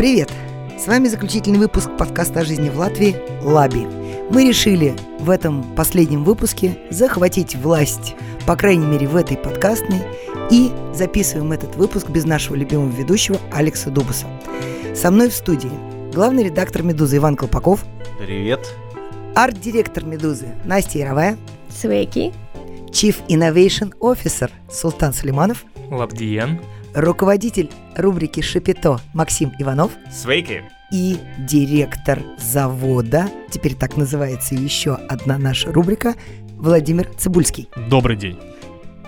Привет! С вами заключительный выпуск подкаста о жизни в Латвии «Лаби». Мы решили в этом последнем выпуске захватить власть, по крайней мере в этой подкастной, и записываем этот выпуск без нашего любимого ведущего Алекса Дубаса. Со мной в студии главный редактор «Медузы» Иван Колпаков. Привет. Арт-директор «Медузы» Настя Яровая. Свеки. Chief Innovation Officer Султан Сулейманов. Лабдиен. Руководитель рубрики «Шапито» Максим Иванов. Свейки. И директор завода, теперь так называется еще одна наша рубрика, Владимир Цибульский. Добрый день.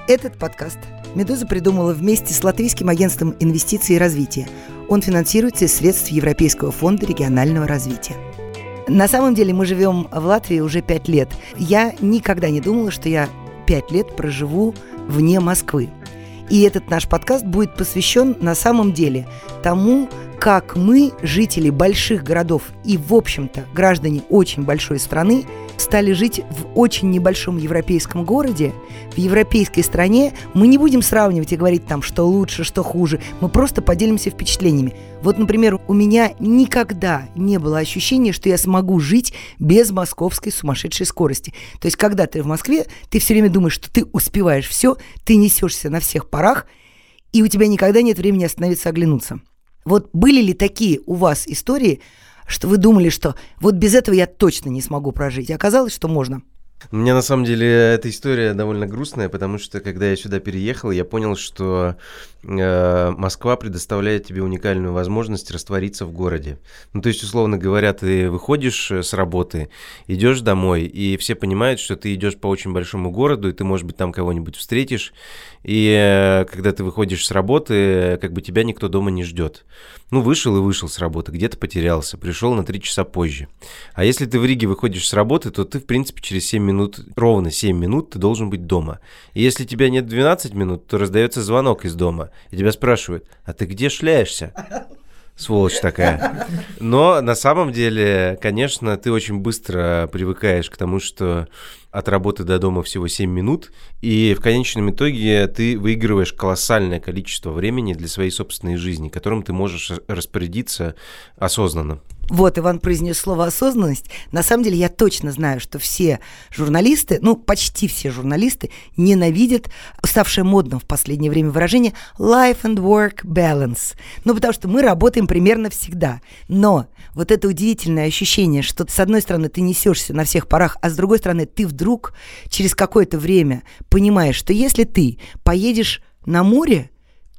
Этот подкаст «Медуза» придумала вместе с Латвийским агентством инвестиций и развития. Он финансируется из средств Европейского фонда регионального развития. На самом деле мы живем в Латвии уже пять лет. Я никогда не думала, что я пять лет проживу вне Москвы. И этот наш подкаст будет посвящен на самом деле тому, как мы, жители больших городов и, в общем-то, граждане очень большой страны, стали жить в очень небольшом европейском городе, в европейской стране. Мы не будем сравнивать и говорить там, что лучше, что хуже. Мы просто поделимся впечатлениями. Вот, например, у меня никогда не было ощущения, что я смогу жить без московской сумасшедшей скорости. То есть, когда ты в Москве, ты все время думаешь, что ты успеваешь все, ты несешься на всех парах, и у тебя никогда нет времени остановиться, оглянуться. Вот были ли такие у вас истории, что вы думали, что вот без этого я точно не смогу прожить, и оказалось, что можно? У меня на самом деле эта история довольно грустная, потому что когда я сюда переехал, я понял, что Москва предоставляет тебе уникальную возможность раствориться в городе. Ну, то есть, условно говоря, ты выходишь э, с работы, идешь домой, и все понимают, что ты идешь по очень большому городу, и ты, может быть, там кого-нибудь встретишь, и э, когда ты выходишь с работы, как бы тебя никто дома не ждет. Ну, вышел и вышел с работы, где-то потерялся, пришел на 3 часа позже. А если ты в Риге выходишь с работы, то ты, в принципе, через 7 минут, ровно 7 минут ты должен быть дома. И если тебя нет 12 минут, то раздается звонок из дома, и тебя спрашивают, а ты где шляешься? Сволочь такая. Но на самом деле, конечно, ты очень быстро привыкаешь к тому, что от работы до дома всего 7 минут, и в конечном итоге ты выигрываешь колоссальное количество времени для своей собственной жизни, которым ты можешь распорядиться осознанно. Вот Иван произнес слово осознанность. На самом деле я точно знаю, что все журналисты, ну почти все журналисты, ненавидят ставшее модным в последнее время выражение life and work balance. Ну потому что мы работаем примерно всегда. Но вот это удивительное ощущение, что с одной стороны ты несешься на всех парах, а с другой стороны ты вдруг через какое-то время понимаешь, что если ты поедешь на море,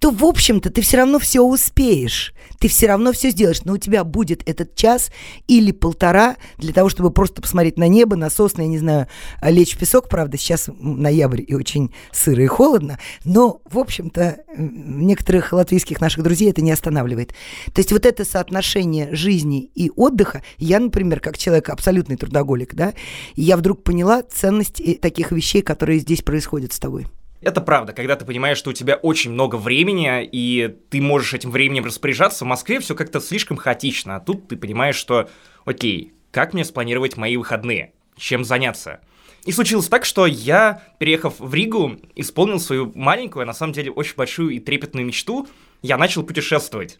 то, в общем-то, ты все равно все успеешь. Ты все равно все сделаешь. Но у тебя будет этот час или полтора для того, чтобы просто посмотреть на небо, на сосны, я не знаю, лечь в песок. Правда, сейчас ноябрь и очень сыро и холодно. Но, в общем-то, некоторых латвийских наших друзей это не останавливает. То есть вот это соотношение жизни и отдыха, я, например, как человек абсолютный трудоголик, да, я вдруг поняла ценность э, таких вещей, которые здесь происходят с тобой. Это правда, когда ты понимаешь, что у тебя очень много времени, и ты можешь этим временем распоряжаться, в Москве все как-то слишком хаотично, а тут ты понимаешь, что, окей, как мне спланировать мои выходные, чем заняться? И случилось так, что я, переехав в Ригу, исполнил свою маленькую, а на самом деле очень большую и трепетную мечту, я начал путешествовать.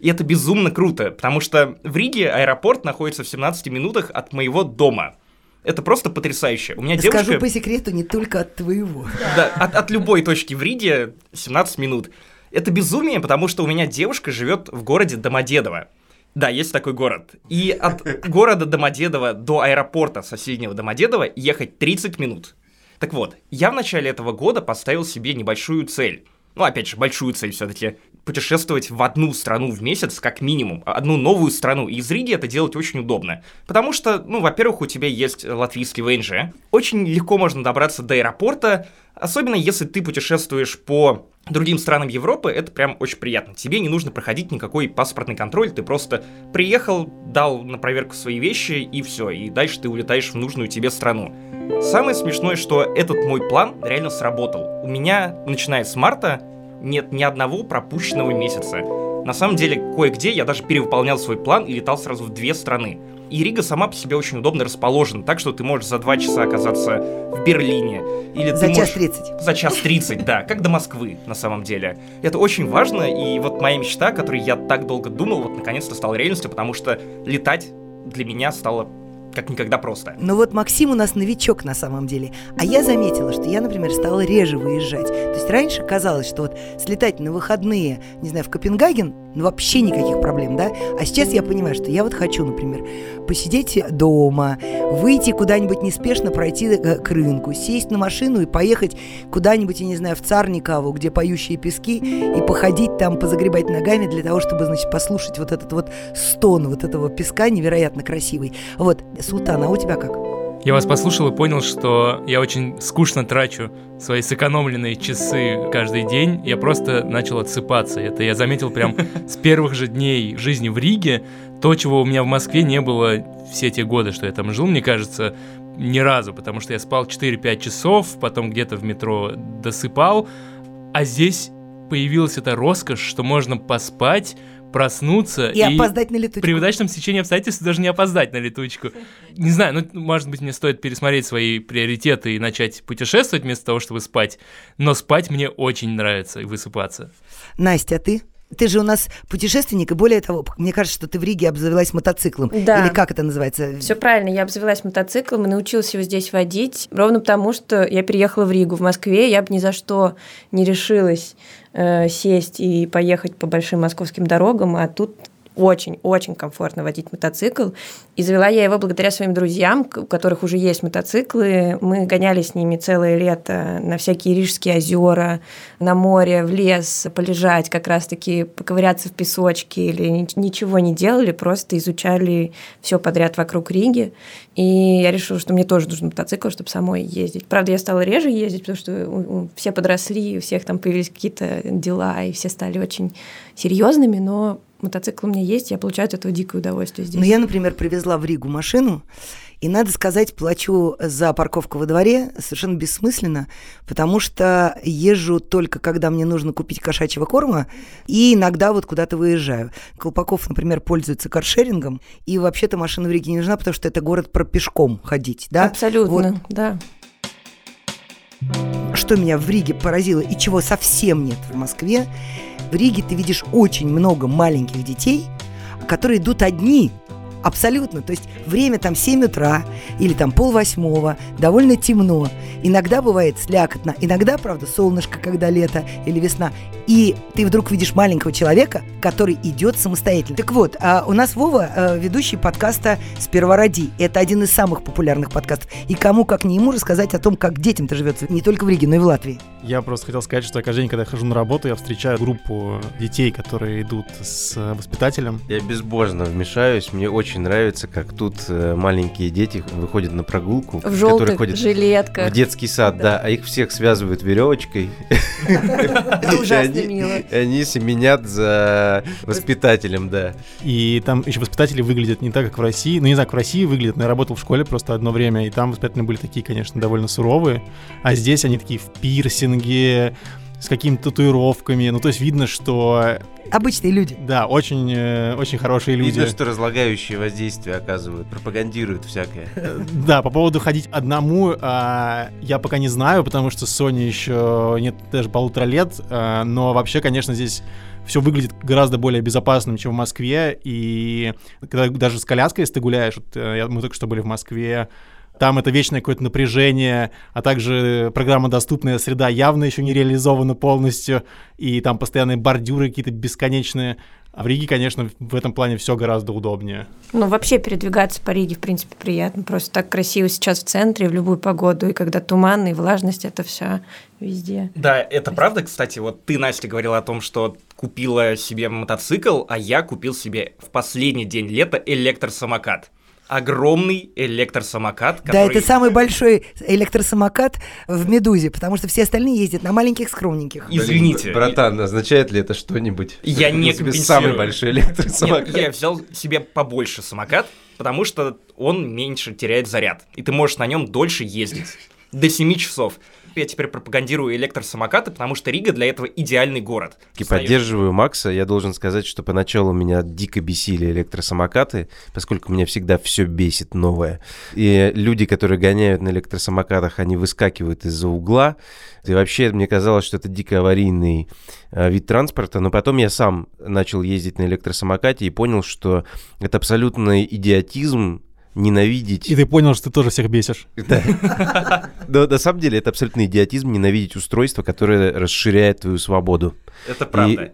И это безумно круто, потому что в Риге аэропорт находится в 17 минутах от моего дома – это просто потрясающе. У меня Скажу девушка... по секрету, не только от твоего. Да, от, от любой точки в Риге 17 минут. Это безумие, потому что у меня девушка живет в городе Домодедово. Да, есть такой город. И от города Домодедово до аэропорта соседнего Домодедово ехать 30 минут. Так вот, я в начале этого года поставил себе небольшую цель. Ну, опять же, большую цель все-таки путешествовать в одну страну в месяц, как минимум, одну новую страну. И из Риги это делать очень удобно. Потому что, ну, во-первых, у тебя есть латвийский ВНЖ. Очень легко можно добраться до аэропорта, особенно если ты путешествуешь по другим странам Европы, это прям очень приятно. Тебе не нужно проходить никакой паспортный контроль, ты просто приехал, дал на проверку свои вещи и все, и дальше ты улетаешь в нужную тебе страну. Самое смешное, что этот мой план реально сработал. У меня, начиная с марта, нет ни одного пропущенного месяца. На самом деле, кое-где я даже перевыполнял свой план и летал сразу в две страны. И Рига сама по себе очень удобно расположена, так что ты можешь за два часа оказаться в Берлине. Или За ты час можешь... тридцать. За час тридцать, да, как до Москвы, на самом деле. Это очень важно, и вот моя мечта, о которой я так долго думал, вот наконец-то стала реальностью, потому что летать для меня стало как никогда просто. Ну вот Максим у нас новичок на самом деле. А я заметила, что я, например, стала реже выезжать. То есть раньше казалось, что вот слетать на выходные, не знаю, в Копенгаген, ну вообще никаких проблем, да? А сейчас я понимаю, что я вот хочу, например, посидеть дома, выйти куда-нибудь неспешно, пройти э, к рынку, сесть на машину и поехать куда-нибудь, я не знаю, в Царникову, где поющие пески, и походить там, позагребать ногами для того, чтобы, значит, послушать вот этот вот стон вот этого песка невероятно красивый. Вот, Султан, а у тебя как? Я вас послушал и понял, что я очень скучно трачу свои сэкономленные часы каждый день. Я просто начал отсыпаться. Это я заметил прям с первых же дней жизни в Риге. То, чего у меня в Москве не было все те годы, что я там жил, мне кажется, ни разу, потому что я спал 4-5 часов, потом где-то в метро досыпал, а здесь появилась эта роскошь, что можно поспать, проснуться И, опоздать на летучку. при удачном стечении обстоятельств даже не опоздать на летучку. Не знаю, ну, может быть, мне стоит пересмотреть свои приоритеты и начать путешествовать вместо того, чтобы спать. Но спать мне очень нравится и высыпаться. Настя, а ты? Ты же у нас путешественник, и более того, мне кажется, что ты в Риге обзавелась мотоциклом. Да. Или как это называется? Все правильно, я обзавелась мотоциклом и научилась его здесь водить, ровно потому, что я переехала в Ригу. В Москве я бы ни за что не решилась э, сесть и поехать по большим московским дорогам, а тут очень-очень комфортно водить мотоцикл. И завела я его благодаря своим друзьям, у которых уже есть мотоциклы. Мы гоняли с ними целое лето на всякие рижские озера, на море, в лес, полежать, как раз-таки поковыряться в песочке или ни- ничего не делали, просто изучали все подряд вокруг Риги. И я решила, что мне тоже нужен мотоцикл, чтобы самой ездить. Правда, я стала реже ездить, потому что все подросли, у всех там появились какие-то дела, и все стали очень серьезными, но мотоцикл у меня есть, я получаю от этого дикое удовольствие здесь. Ну, я, например, привезла в Ригу машину, и, надо сказать, плачу за парковку во дворе совершенно бессмысленно, потому что езжу только, когда мне нужно купить кошачьего корма, и иногда вот куда-то выезжаю. Колпаков, например, пользуется каршерингом, и вообще-то машина в Риге не нужна, потому что это город про пешком ходить, да? Абсолютно, Вот да. что меня в Риге поразило и чего совсем нет в Москве, в Риге ты видишь очень много маленьких детей, которые идут одни. Абсолютно. То есть время там 7 утра или там полвосьмого, довольно темно. Иногда бывает слякотно, иногда, правда, солнышко, когда лето или весна. И ты вдруг видишь маленького человека, который идет самостоятельно. Так вот, а у нас Вова, э, ведущий подкаста «Сперва роди». Это один из самых популярных подкастов. И кому, как не ему, рассказать о том, как детям-то живется не только в Риге, но и в Латвии. Я просто хотел сказать, что каждый день, когда я хожу на работу, я встречаю группу детей, которые идут с э, воспитателем. Я безбожно вмешаюсь. Мне очень нравится, как тут э, маленькие дети выходят на прогулку, В которые желтых ходят жилетках. в детский сад, да. а их всех связывают веревочкой. Ужасно И они- мило. Они семенят за воспитателем, да. И там еще воспитатели выглядят не так, как в России. Ну, не знаю, как в России выглядят, но я работал в школе просто одно время, и там воспитатели были такие, конечно, довольно суровые. А здесь они такие в пирсинге, с какими-то татуировками. Ну, то есть видно, что, Обычные люди. да, очень, э, очень хорошие люди. Видно, что разлагающие воздействия оказывают, пропагандируют всякое. Да, по поводу ходить одному, а, я пока не знаю, потому что Соне еще нет даже полутора лет, а, но вообще, конечно, здесь все выглядит гораздо более безопасным, чем в Москве, и когда даже с коляской, если ты гуляешь, вот, э, я- мы только что были в Москве, там это вечное какое-то напряжение, а также программа «Доступная среда» явно еще не реализована полностью, и там постоянные бордюры какие-то бесконечные. А в Риге, конечно, в этом плане все гораздо удобнее. Ну, вообще передвигаться по Риге, в принципе, приятно. Просто так красиво сейчас в центре, в любую погоду. И когда туман и влажность, это все везде. Да, это правда, кстати, вот ты, Настя, говорила о том, что купила себе мотоцикл, а я купил себе в последний день лета электросамокат. Огромный электросамокат, Да, который... это самый большой электросамокат в «Медузе», потому что все остальные ездят на маленьких скромненьких. Извините. Блин, Братан, означает ли это что-нибудь? Я не компенсирую. самый большой электросамокат. Нет, я взял себе побольше самокат, потому что он меньше теряет заряд, и ты можешь на нем дольше ездить. До 7 часов. Я теперь пропагандирую электросамокаты, потому что Рига для этого идеальный город. И поддерживаю Макса. Я должен сказать, что поначалу меня дико бесили электросамокаты, поскольку меня всегда все бесит новое. И люди, которые гоняют на электросамокатах, они выскакивают из-за угла. И вообще, мне казалось, что это дико аварийный э, вид транспорта, но потом я сам начал ездить на электросамокате и понял, что это абсолютный идиотизм ненавидеть... И ты понял, что ты тоже всех бесишь. Да. Но на самом деле это абсолютный идиотизм ненавидеть устройство, которое расширяет твою свободу. Это правда.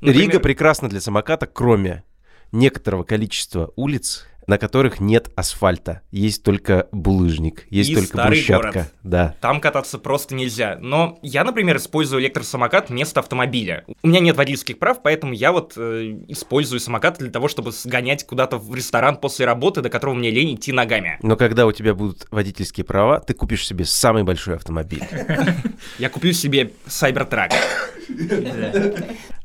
Рига прекрасна для самоката, кроме некоторого количества улиц, на которых нет асфальта. Есть только булыжник, есть И только старый брусчатка. город. Да. Там кататься просто нельзя. Но я, например, использую электросамокат вместо автомобиля. У меня нет водительских прав, поэтому я вот э, использую самокат для того, чтобы сгонять куда-то в ресторан после работы, до которого мне лень идти ногами. Но когда у тебя будут водительские права, ты купишь себе самый большой автомобиль. Я куплю себе Cybertruck.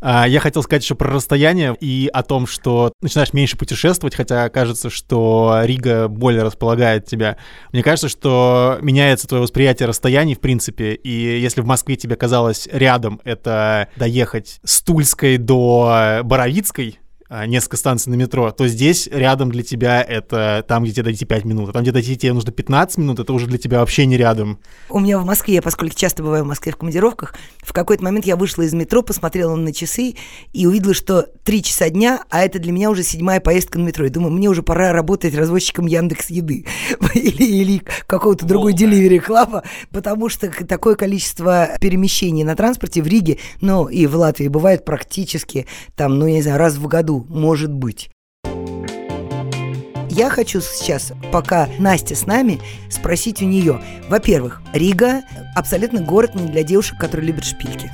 А, Я хотел сказать еще про расстояние и о том, что начинаешь меньше путешествовать, хотя кажется, что Рига более располагает тебя. Мне кажется, что меняется твое восприятие расстояний, в принципе, и если в Москве тебе казалось рядом это доехать с Тульской до Боровицкой, несколько станций на метро, то здесь рядом для тебя это там, где тебе дойти 5 минут, а там, где дойти тебе нужно 15 минут, это уже для тебя вообще не рядом. У меня в Москве, поскольку часто бываю в Москве в командировках, в какой-то момент я вышла из метро, посмотрела на часы и увидела, что 3 часа дня, а это для меня уже седьмая поездка на метро. И думаю, мне уже пора работать развозчиком Яндекс Еды или, или какого-то другой деливери хлама, потому что такое количество перемещений на транспорте в Риге, ну и в Латвии бывает практически там, ну я не знаю, раз в году, может быть. Я хочу сейчас, пока Настя с нами, спросить у нее. Во-первых, Рига абсолютно город не для девушек, которые любят шпильки.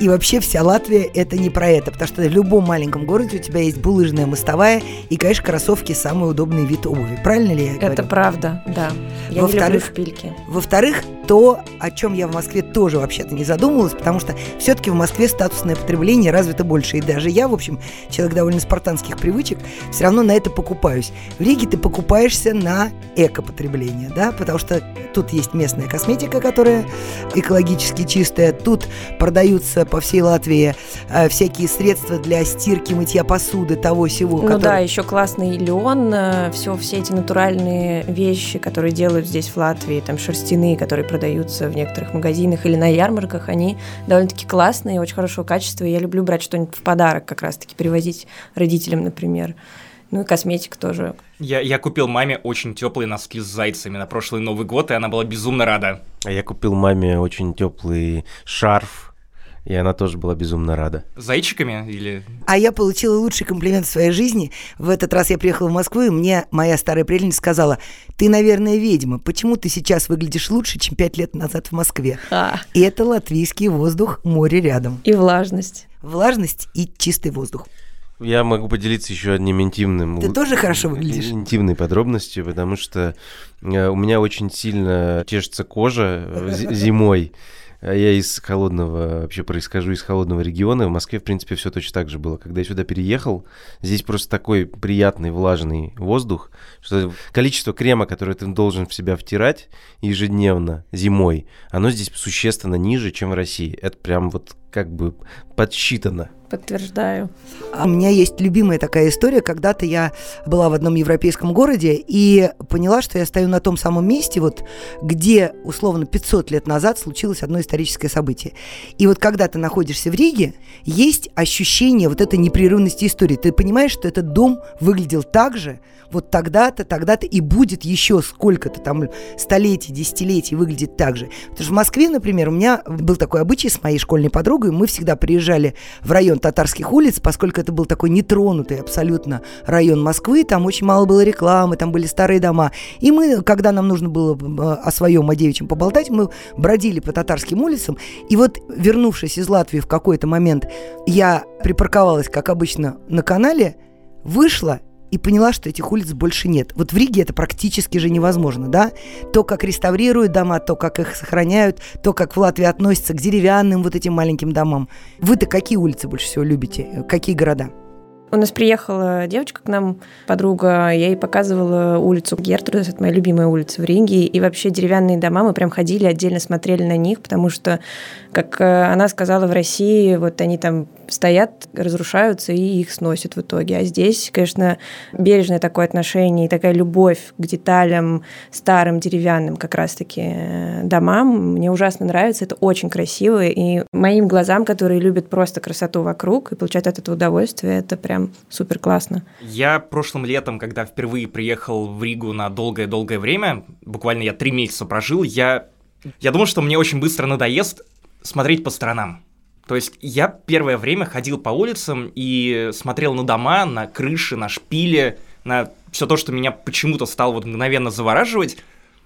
И вообще вся Латвия это не про это, потому что в любом маленьком городе у тебя есть булыжная мостовая и, конечно, кроссовки самый удобный вид обуви. Правильно ли я говорю? Это правда, да. Я не люблю Во-вторых, шпильки. Во-вторых, то, о чем я в Москве тоже вообще-то не задумывалась, потому что все-таки в Москве статусное потребление развито больше. И даже я, в общем, человек довольно спартанских привычек, все равно на это покупаюсь. В Риге ты покупаешься на экопотребление, да, потому что тут есть местная косметика, которая экологически чистая, тут продаются по всей Латвии э, всякие средства для стирки, мытья посуды, того всего. Ну да, еще классный лен, все, все эти натуральные вещи, которые делают здесь в Латвии, там шерстяные, которые продаются в некоторых магазинах или на ярмарках, они довольно-таки классные, очень хорошего качества. Я люблю брать что-нибудь в подарок, как раз-таки привозить родителям, например. Ну и косметика тоже. Я, я купил маме очень теплые носки с зайцами на прошлый Новый год, и она была безумно рада. А я купил маме очень теплый шарф, и она тоже была безумно рада. Зайчиками или... А я получила лучший комплимент в своей жизни. В этот раз я приехала в Москву, и мне моя старая приятельница сказала, ты, наверное, ведьма. Почему ты сейчас выглядишь лучше, чем пять лет назад в Москве? А, И это латвийский воздух, море рядом. и влажность. Влажность и чистый воздух. Я могу поделиться еще одним интимным... Ты тоже хорошо выглядишь. Интимной подробностью, потому что э, у меня очень сильно чешется кожа э, зи- зимой. А Я из холодного, вообще происхожу из холодного региона. В Москве, в принципе, все точно так же было. Когда я сюда переехал, здесь просто такой приятный влажный воздух, что количество крема, которое ты должен в себя втирать ежедневно зимой, оно здесь существенно ниже, чем в России. Это прям вот как бы подсчитано. Подтверждаю. А У меня есть любимая такая история. Когда-то я была в одном европейском городе и поняла, что я стою на том самом месте, вот, где, условно, 500 лет назад случилось одно историческое событие. И вот когда ты находишься в Риге, есть ощущение вот этой непрерывности истории. Ты понимаешь, что этот дом выглядел так же, вот тогда-то, тогда-то и будет еще сколько-то там столетий, десятилетий выглядит так же. Потому что в Москве, например, у меня был такой обычай с моей школьной подругой, мы всегда приезжали в район татарских улиц, поскольку это был такой нетронутый абсолютно район Москвы, там очень мало было рекламы, там были старые дома. И мы, когда нам нужно было э, о своем, о девичьем поболтать, мы бродили по татарским улицам. И вот, вернувшись из Латвии в какой-то момент, я припарковалась, как обычно, на канале, вышла и поняла, что этих улиц больше нет. Вот в Риге это практически же невозможно, да? То, как реставрируют дома, то, как их сохраняют, то, как в Латвии относятся к деревянным вот этим маленьким домам. Вы-то какие улицы больше всего любите? Какие города? У нас приехала девочка к нам, подруга, я ей показывала улицу Гертрудес, это моя любимая улица в Риге, и вообще деревянные дома, мы прям ходили, отдельно смотрели на них, потому что, как э, она сказала, в России вот они там стоят, разрушаются и их сносят в итоге. А здесь, конечно, бережное такое отношение и такая любовь к деталям старым деревянным как раз-таки э, домам мне ужасно нравится. Это очень красиво. И моим глазам, которые любят просто красоту вокруг и получают от этого удовольствие, это прям супер классно. Я прошлым летом, когда впервые приехал в Ригу на долгое-долгое время, буквально я три месяца прожил, я, я думал, что мне очень быстро надоест смотреть по сторонам. То есть я первое время ходил по улицам и смотрел на дома, на крыши, на шпили, на все то, что меня почему-то стало вот мгновенно завораживать.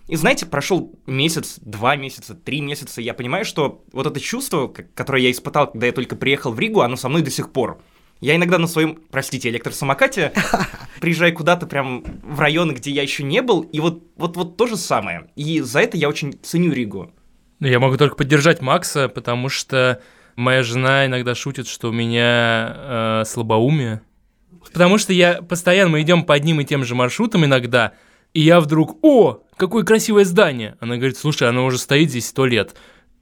И знаете, прошел месяц, два месяца, три месяца, я понимаю, что вот это чувство, которое я испытал, когда я только приехал в Ригу, оно со мной до сих пор. Я иногда на своем, простите, электросамокате приезжаю куда-то прям в районы, где я еще не был, и вот, вот, вот то же самое. И за это я очень ценю Ригу. Я могу только поддержать Макса, потому что моя жена иногда шутит, что у меня э, слабоумие. Потому что я постоянно, мы идем по одним и тем же маршрутам иногда, и я вдруг, о, какое красивое здание. Она говорит, слушай, оно уже стоит здесь сто лет.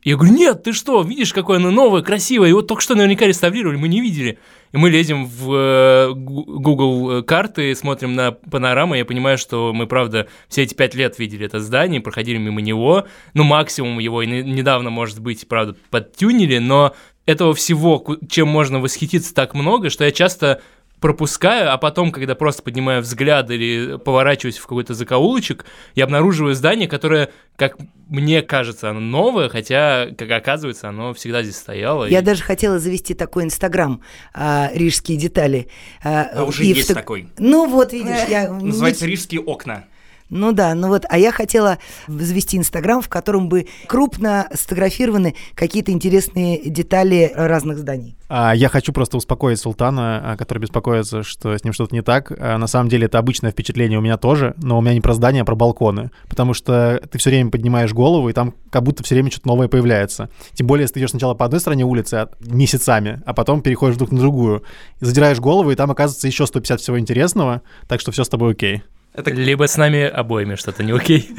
Я говорю, нет, ты что, видишь, какое оно новое, красивое, его только что наверняка реставрировали, мы не видели. И мы лезем в э, Google карты, смотрим на панораму, я понимаю, что мы, правда, все эти пять лет видели это здание, проходили мимо него, ну, максимум его и недавно, может быть, правда, подтюнили, но этого всего, чем можно восхититься так много, что я часто пропускаю, а потом, когда просто поднимаю взгляд или поворачиваюсь в какой-то закоулочек, я обнаруживаю здание, которое, как мне кажется, оно новое, хотя, как оказывается, оно всегда здесь стояло. Я и... даже хотела завести такой инстаграм а, «Рижские детали». А, а уже есть в... такой. Ну вот, видишь, я... Называется «Рижские окна». Ну да, ну вот, а я хотела завести Инстаграм, в котором бы крупно сфотографированы какие-то интересные детали разных зданий. А, я хочу просто успокоить Султана, а, который беспокоится, что с ним что-то не так. А, на самом деле это обычное впечатление у меня тоже, но у меня не про здания, а про балконы. Потому что ты все время поднимаешь голову, и там как будто все время что-то новое появляется. Тем более, если ты идешь сначала по одной стороне улицы месяцами, а потом переходишь вдруг на другую. И задираешь голову, и там оказывается еще 150 всего интересного, так что все с тобой окей. Это... Либо с нами обоими что-то не окей.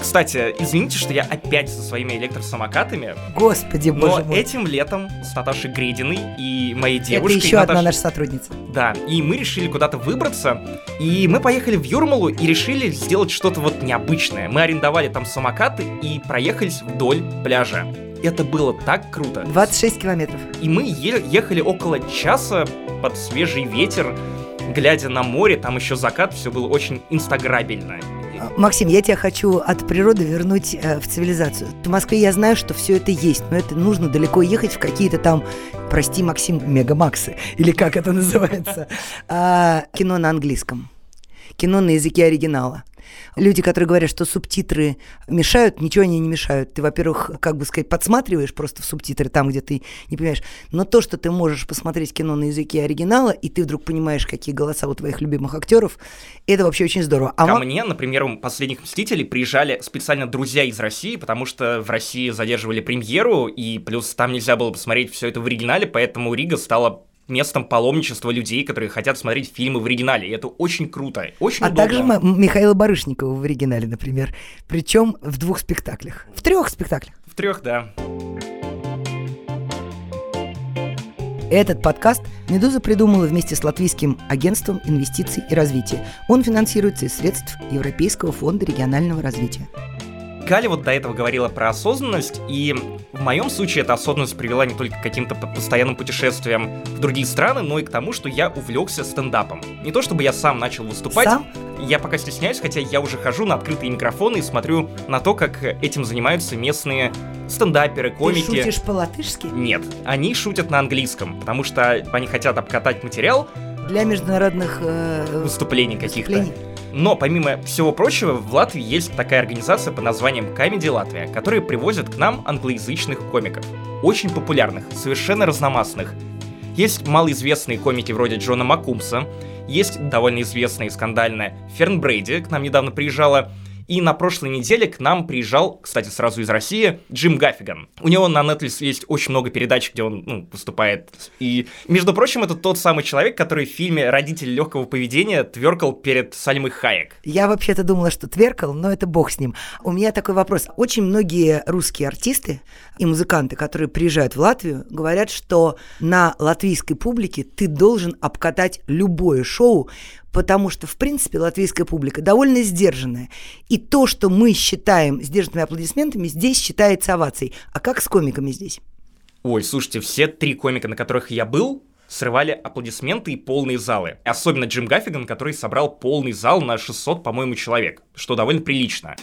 Кстати, извините, что я опять со своими электросамокатами. Господи, боже Но мой. этим летом с Наташей Гридиной и моей девушкой... Это еще Наташ... одна наша сотрудница. Да, и мы решили куда-то выбраться, и мы поехали в Юрмалу и решили сделать что-то вот необычное. Мы арендовали там самокаты и проехались вдоль пляжа. Это было так круто. 26 километров. И мы е- ехали около часа под свежий ветер, глядя на море, там еще закат, все было очень инстаграбельно. Максим, я тебя хочу от природы вернуть э, в цивилизацию. В Москве я знаю, что все это есть, но это нужно далеко ехать в какие-то там, прости, Максим, мегамаксы, или как это называется, а, кино на английском, кино на языке оригинала. Люди, которые говорят, что субтитры мешают, ничего они не мешают. Ты, во-первых, как бы сказать, подсматриваешь просто в субтитры там, где ты не понимаешь. Но то, что ты можешь посмотреть кино на языке оригинала, и ты вдруг понимаешь, какие голоса у твоих любимых актеров, это вообще очень здорово. А Ко м- мне, например, у последних «Мстителей» приезжали специально друзья из России, потому что в России задерживали премьеру, и плюс там нельзя было посмотреть все это в оригинале, поэтому Рига стала местом паломничества людей, которые хотят смотреть фильмы в оригинале. И это очень круто, очень А удобно. также Михаила Барышникова в оригинале, например. Причем в двух спектаклях. В трех спектаклях. В трех, да. Этот подкаст «Медуза» придумала вместе с Латвийским агентством инвестиций и развития. Он финансируется из средств Европейского фонда регионального развития. Галя вот до этого говорила про осознанность, и в моем случае эта осознанность привела не только к каким-то постоянным путешествиям в другие страны, но и к тому, что я увлекся стендапом. Не то чтобы я сам начал выступать, Сам? я пока стесняюсь, хотя я уже хожу на открытые микрофоны и смотрю на то, как этим занимаются местные стендаперы, комики. Ты шутишь по-латышски? Нет, они шутят на английском, потому что они хотят обкатать материал Для международных э, выступлений каких-то. Но, помимо всего прочего, в Латвии есть такая организация под названием Comedy Латвия, которая привозит к нам англоязычных комиков. Очень популярных, совершенно разномастных. Есть малоизвестные комики вроде Джона Маккумса, есть довольно известная и скандальная Ферн Брейди, к нам недавно приезжала, И на прошлой неделе к нам приезжал, кстати, сразу из России, Джим Гаффиган. У него на Netflix есть очень много передач, где он ну, выступает. И, между прочим, это тот самый человек, который в фильме «Родители легкого поведения» тверкал перед Сальмой Хаек. Я вообще-то думала, что тверкал, но это бог с ним. У меня такой вопрос. Очень многие русские артисты и музыканты, которые приезжают в Латвию, говорят, что на латвийской публике ты должен обкатать любое шоу, потому что, в принципе, латвийская публика довольно сдержанная. И то, что мы считаем сдержанными аплодисментами, здесь считается овацией. А как с комиками здесь? Ой, слушайте, все три комика, на которых я был, срывали аплодисменты и полные залы. Особенно Джим Гаффиган, который собрал полный зал на 600, по-моему, человек, что довольно прилично.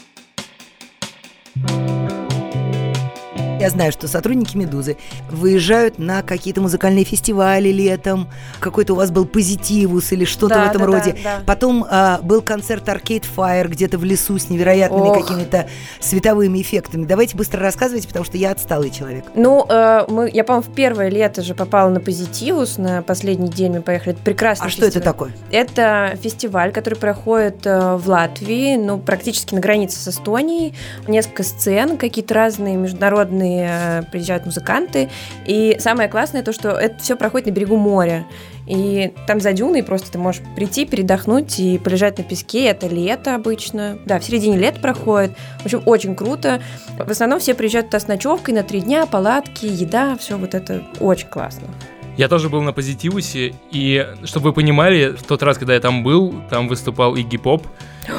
Я знаю, что сотрудники «Медузы» выезжают на какие-то музыкальные фестивали летом, какой-то у вас был позитивус или что-то Да, в этом да, роде. да, да. Потом а, был концерт Arcade Fire где-то в лесу с невероятными Ох. какими-то световыми эффектами. Давайте быстро рассказывайте, потому что я отсталый человек. Ну, э, мы, я, по-моему, в первое лето же попала на Позитивус, на последний день мы поехали. Это прекрасный А что это фестиваль. такое? Это фестиваль, который проходит э, в Латвии, ну, практически на границе с Эстонией. Несколько сцен, какие-то разные международные э, приезжают музыканты. И самое классное то, что это все проходит на берегу моря. И там за дюной просто ты можешь прийти, передохнуть и полежать на песке. Это лето обычно. Да, в середине лета проходит. В общем, очень круто. В основном все приезжают туда с ночевкой на три дня, палатки, еда, все вот это очень классно. Я тоже был на Позитивусе, и, чтобы вы понимали, в тот раз, когда я там был, там выступал Игги Поп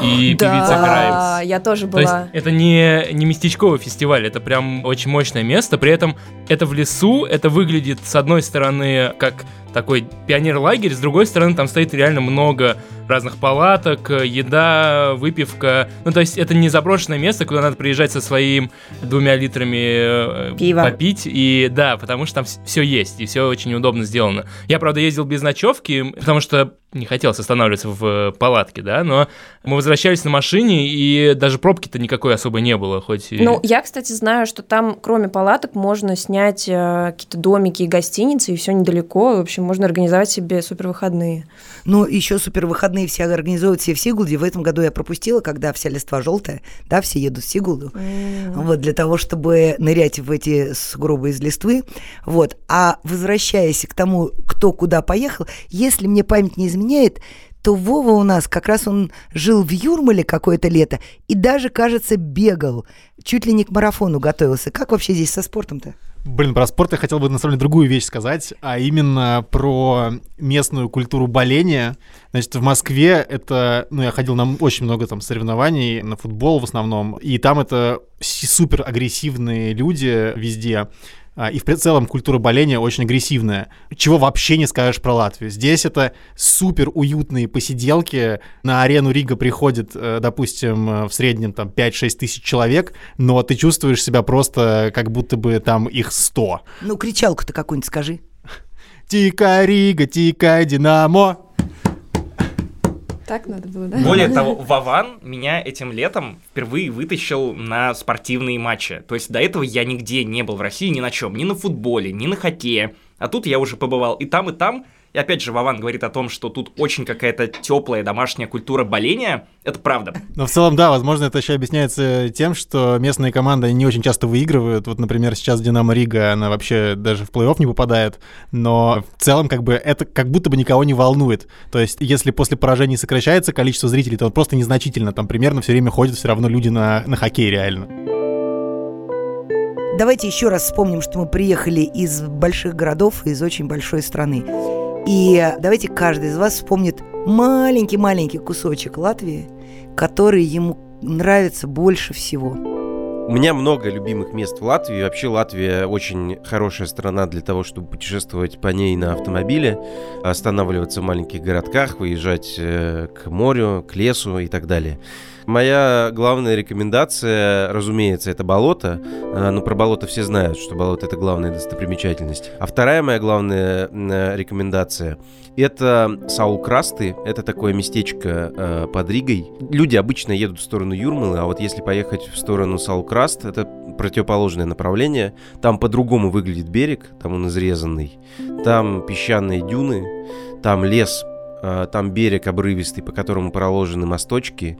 и певица Граймс. Да, я тоже То есть была. это не, не местечковый фестиваль, это прям очень мощное место. При этом это в лесу, это выглядит с одной стороны как такой пионер-лагерь, с другой стороны там стоит реально много разных палаток, еда, выпивка. Ну, то есть это не заброшенное место, куда надо приезжать со своим двумя литрами э, Пива. попить. И да, потому что там все есть, и все очень удобно сделано. Я, правда, ездил без ночевки, потому что не хотелось останавливаться в э, палатке, да, но мы возвращались на машине, и даже пробки-то никакой особо не было, хоть и... Ну, я, кстати, знаю, что там, кроме палаток, можно снять э, какие-то домики и гостиницы, и все недалеко. В общем, можно организовать себе супервыходные. Ну, еще супер выходные все организуют все в Сигулде. В этом году я пропустила, когда вся листва желтая, да, все едут в Сигулду. Вот, для того, чтобы нырять в эти сугробы из листвы. Вот. А возвращаясь к тому, кто куда поехал, если мне память не изменяет, то Вова у нас как раз он жил в Юрмале какое-то лето и даже, кажется, бегал. Чуть ли не к марафону готовился. Как вообще здесь со спортом-то? Блин, про спорт я хотел бы на самом деле другую вещь сказать, а именно про местную культуру боления. Значит, в Москве это, ну, я ходил на очень много там соревнований, на футбол в основном, и там это супер агрессивные люди везде. А, И в целом культура боления очень агрессивная. Чего вообще не скажешь про Латвию. Здесь это супер уютные посиделки. На арену Рига приходит, э, допустим, э, в среднем там 5-6 тысяч человек, но ты чувствуешь себя просто как будто бы там их 100. Ну, кричалку-то какую-нибудь скажи. Тика Рига, тика Динамо. Так надо было, да? Более того, Вован меня этим летом впервые вытащил на спортивные матчи. То есть до этого я нигде не был в России ни на чем, ни на футболе, ни на хоккее. А тут я уже побывал и там, и там. И опять же, Вован говорит о том, что тут очень какая-то теплая домашняя культура боления. Это правда. Но в целом, да, возможно, это еще объясняется тем, что местные команды не очень часто выигрывают. Вот, например, сейчас Динамо Рига, она вообще даже в плей-офф не попадает. Но в целом, как бы, это как будто бы никого не волнует. То есть, если после поражений сокращается количество зрителей, то просто незначительно. Там примерно все время ходят все равно люди на, на хоккей реально. Давайте еще раз вспомним, что мы приехали из больших городов, из очень большой страны. И давайте каждый из вас вспомнит маленький-маленький кусочек Латвии, который ему нравится больше всего. У меня много любимых мест в Латвии. Вообще Латвия очень хорошая страна для того, чтобы путешествовать по ней на автомобиле, останавливаться в маленьких городках, выезжать э, к морю, к лесу и так далее. Моя главная рекомендация, разумеется, это болото. Э, Но про болото все знают, что болото это главная достопримечательность. А вторая моя главная э, рекомендация это Саул-Красты. Это такое местечко э, под Ригой. Люди обычно едут в сторону Юрмалы, а вот если поехать в сторону Саул-Краст, это противоположное направление. Там по-другому выглядит берег, там он изрезанный. Там песчаные дюны, там лес а, там берег обрывистый, по которому проложены мосточки,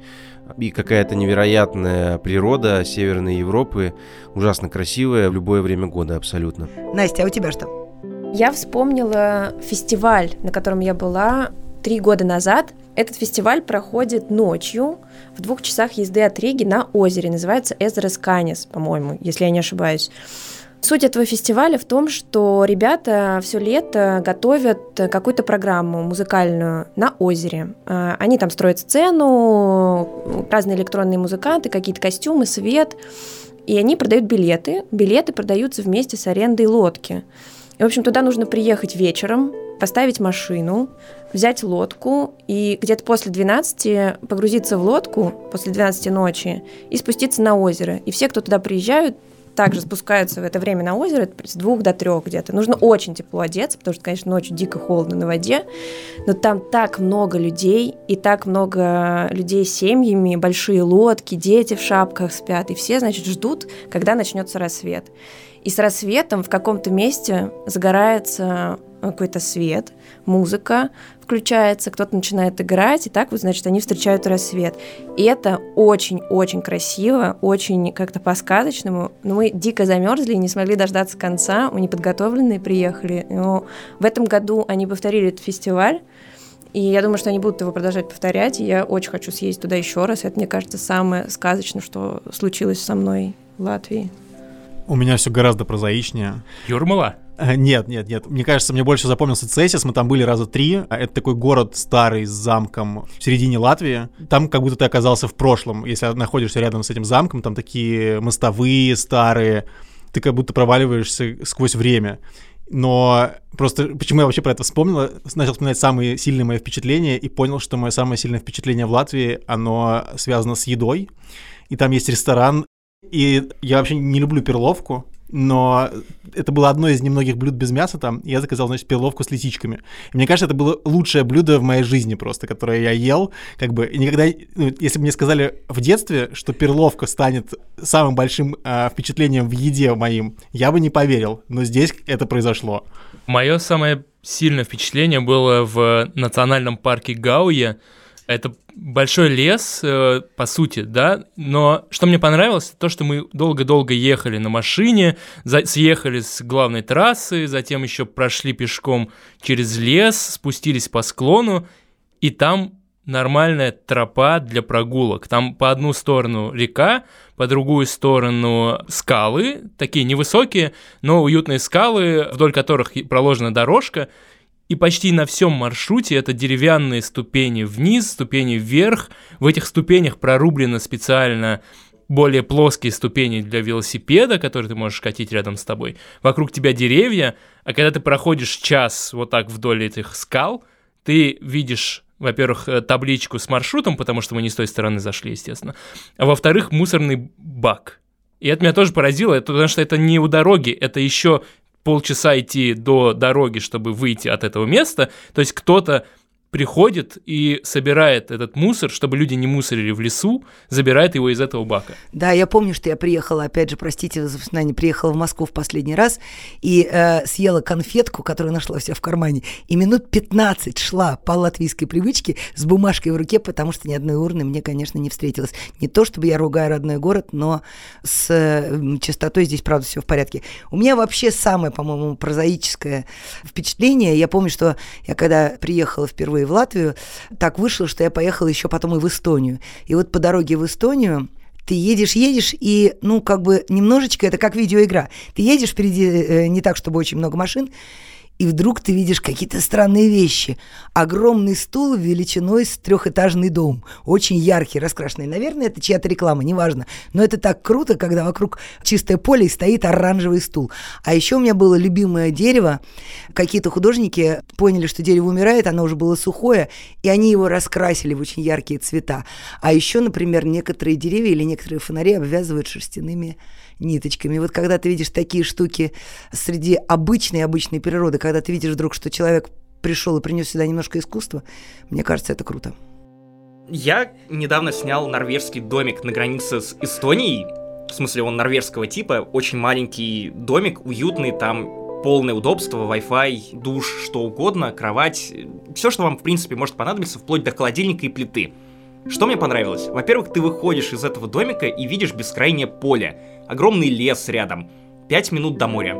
и какая-то невероятная природа Северной Европы, ужасно красивая в любое время года абсолютно. Настя, а у тебя что? Я вспомнила фестиваль, на котором я была три года назад. Этот фестиваль проходит ночью в двух часах езды от Риги на озере. Называется Эзерес Канис, по-моему, если я не ошибаюсь. Суть этого фестиваля в том, что ребята все лето готовят какую-то программу музыкальную на озере. А, они там строят сцену, разные электронные музыканты, какие-то костюмы, свет. И они продают билеты. Билеты продаются вместе с арендой лодки. И, в общем, туда нужно приехать вечером, поставить машину, взять лодку и где-то после 12 погрузиться в лодку, после 12 ночи, и спуститься на озеро. И все, кто туда приезжают, также спускаются в это время на озеро, с двух до трех где-то. Нужно очень тепло одеться, потому что, конечно, ночью дико холодно на воде, но там так много людей, и так много людей с семьями, большие лодки, дети в шапках спят, и все, значит, ждут, когда начнется рассвет. И с рассветом в каком-то месте загорается какой-то свет, музыка включается, кто-то начинает играть, и так вот, значит, они встречают рассвет. И это очень-очень красиво, очень как-то по-сказочному. Но мы дико замерзли и не смогли дождаться конца, мы неподготовленные приехали. Но в этом году они повторили этот фестиваль, и я думаю, что они будут его продолжать повторять, и я очень хочу съездить туда еще раз. Это, мне кажется, самое сказочное, что случилось со мной в Латвии. У меня все гораздо прозаичнее. Юрмала? Э, нет, нет, нет. Мне кажется, мне больше запомнился Цесис. Мы там были раза три. А Это такой город старый с замком в середине Латвии. Там как будто ты оказался в прошлом. Если находишься рядом с этим замком, там такие мостовые старые. Ты как будто проваливаешься сквозь время. Но просто почему я вообще про это вспомнил, начал вспоминать самые сильные мои впечатления и понял, что мое самое сильное впечатление в Латвии, оно связано с едой. И там есть ресторан, и я вообще не люблю перловку, но это было одно из немногих блюд без мяса там, я заказал, значит, перловку с лисичками. И мне кажется, это было лучшее блюдо в моей жизни просто, которое я ел, как бы, никогда, ну, если бы мне сказали в детстве, что перловка станет самым большим э, впечатлением в еде моим, я бы не поверил, но здесь это произошло. Мое самое сильное впечатление было в национальном парке Гауя, это большой лес, э, по сути, да, но что мне понравилось, то, что мы долго-долго ехали на машине, за, съехали с главной трассы, затем еще прошли пешком через лес, спустились по склону, и там нормальная тропа для прогулок. Там по одну сторону река, по другую сторону скалы, такие невысокие, но уютные скалы, вдоль которых проложена дорожка, и почти на всем маршруте это деревянные ступени вниз, ступени вверх. В этих ступенях прорублено специально более плоские ступени для велосипеда, которые ты можешь катить рядом с тобой. Вокруг тебя деревья, а когда ты проходишь час вот так вдоль этих скал, ты видишь во-первых, э, табличку с маршрутом, потому что мы не с той стороны зашли, естественно, а во-вторых, мусорный бак. И это меня тоже поразило, потому что это не у дороги, это еще полчаса идти до дороги, чтобы выйти от этого места. То есть кто-то приходит и собирает этот мусор, чтобы люди не мусорили в лесу, забирает его из этого бака. Да, я помню, что я приехала, опять же, простите за воспоминание, приехала в Москву в последний раз и э, съела конфетку, которую нашла вся в кармане, и минут 15 шла по латвийской привычке с бумажкой в руке, потому что ни одной урны мне, конечно, не встретилось. Не то, чтобы я ругаю родной город, но с э, чистотой здесь, правда, все в порядке. У меня вообще самое, по-моему, прозаическое впечатление. Я помню, что я когда приехала впервые в Латвию, так вышло, что я поехала еще потом и в Эстонию. И вот по дороге в Эстонию ты едешь, едешь, и, ну, как бы немножечко это как видеоигра. Ты едешь впереди э, не так, чтобы очень много машин, и вдруг ты видишь какие-то странные вещи. Огромный стул величиной с трехэтажный дом. Очень яркий, раскрашенный. Наверное, это чья-то реклама, неважно. Но это так круто, когда вокруг чистое поле и стоит оранжевый стул. А еще у меня было любимое дерево. Какие-то художники поняли, что дерево умирает, оно уже было сухое, и они его раскрасили в очень яркие цвета. А еще, например, некоторые деревья или некоторые фонари обвязывают шерстяными ниточками. Вот когда ты видишь такие штуки среди обычной обычной природы, когда ты видишь вдруг, что человек пришел и принес сюда немножко искусства, мне кажется, это круто. Я недавно снял норвежский домик на границе с Эстонией. В смысле, он норвежского типа, очень маленький домик, уютный, там полное удобство, Wi-Fi, душ, что угодно, кровать, все, что вам, в принципе, может понадобиться, вплоть до холодильника и плиты. Что мне понравилось? Во-первых, ты выходишь из этого домика и видишь бескрайнее поле, огромный лес рядом, 5 минут до моря.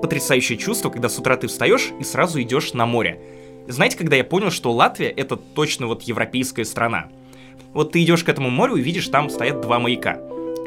Потрясающее чувство, когда с утра ты встаешь и сразу идешь на море. Знаете, когда я понял, что Латвия это точно вот европейская страна? Вот ты идешь к этому морю и видишь, там стоят два маяка.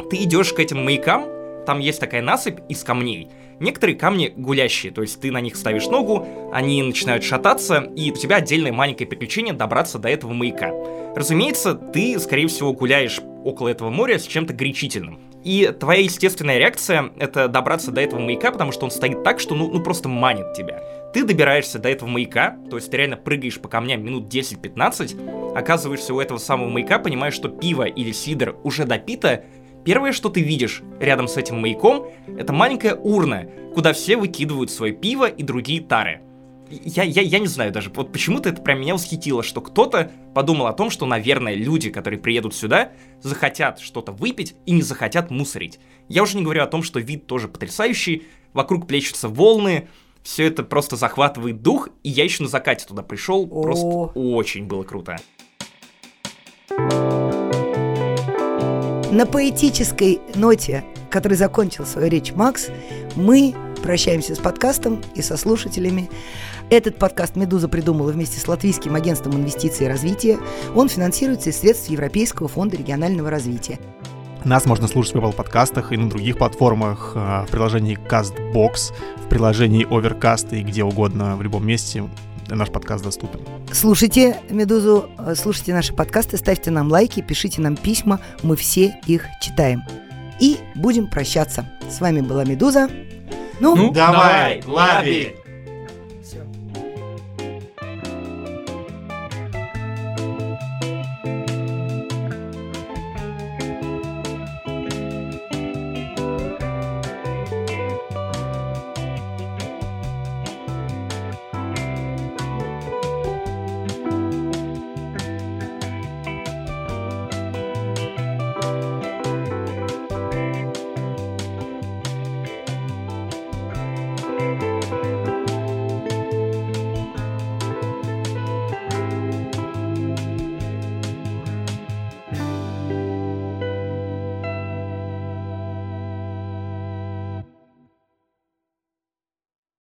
Ты идешь к этим маякам, там есть такая насыпь из камней. Некоторые камни гулящие, то есть ты на них ставишь ногу, они начинают шататься, и у тебя отдельное маленькое приключение добраться до этого маяка. Разумеется, ты, скорее всего, гуляешь около этого моря с чем-то горячительным. И твоя естественная реакция — это добраться до этого маяка, потому что он стоит так, что ну, ну просто манит тебя. Ты добираешься до этого маяка, то есть ты реально прыгаешь по камням минут 10-15, оказываешься у этого самого маяка, понимаешь, что пиво или сидр уже допито, Первое, что ты видишь рядом с этим маяком, это маленькая урна, куда все выкидывают свое пиво и другие тары. Я, я, я не знаю даже, вот почему-то это прям меня восхитило, что кто-то подумал о том, что, наверное, люди, которые приедут сюда, захотят что-то выпить и не захотят мусорить. Я уже не говорю о том, что вид тоже потрясающий, вокруг плещутся волны, все это просто захватывает дух, и я еще на закате туда пришел, О. просто очень было круто. На поэтической ноте, которой закончил свою речь Макс, мы прощаемся с подкастом и со слушателями. Этот подкаст «Медуза» придумала вместе с Латвийским агентством инвестиций и развития. Он финансируется из средств Европейского фонда регионального развития. Нас можно слушать в Apple подкастах и на других платформах, э, в приложении CastBox, в приложении Overcast и где угодно, в любом месте наш подкаст доступен. Слушайте «Медузу», э, слушайте наши подкасты, ставьте нам лайки, пишите нам письма, мы все их читаем. И будем прощаться. С вами была «Медуза». Ну, Ну, Давай, лови!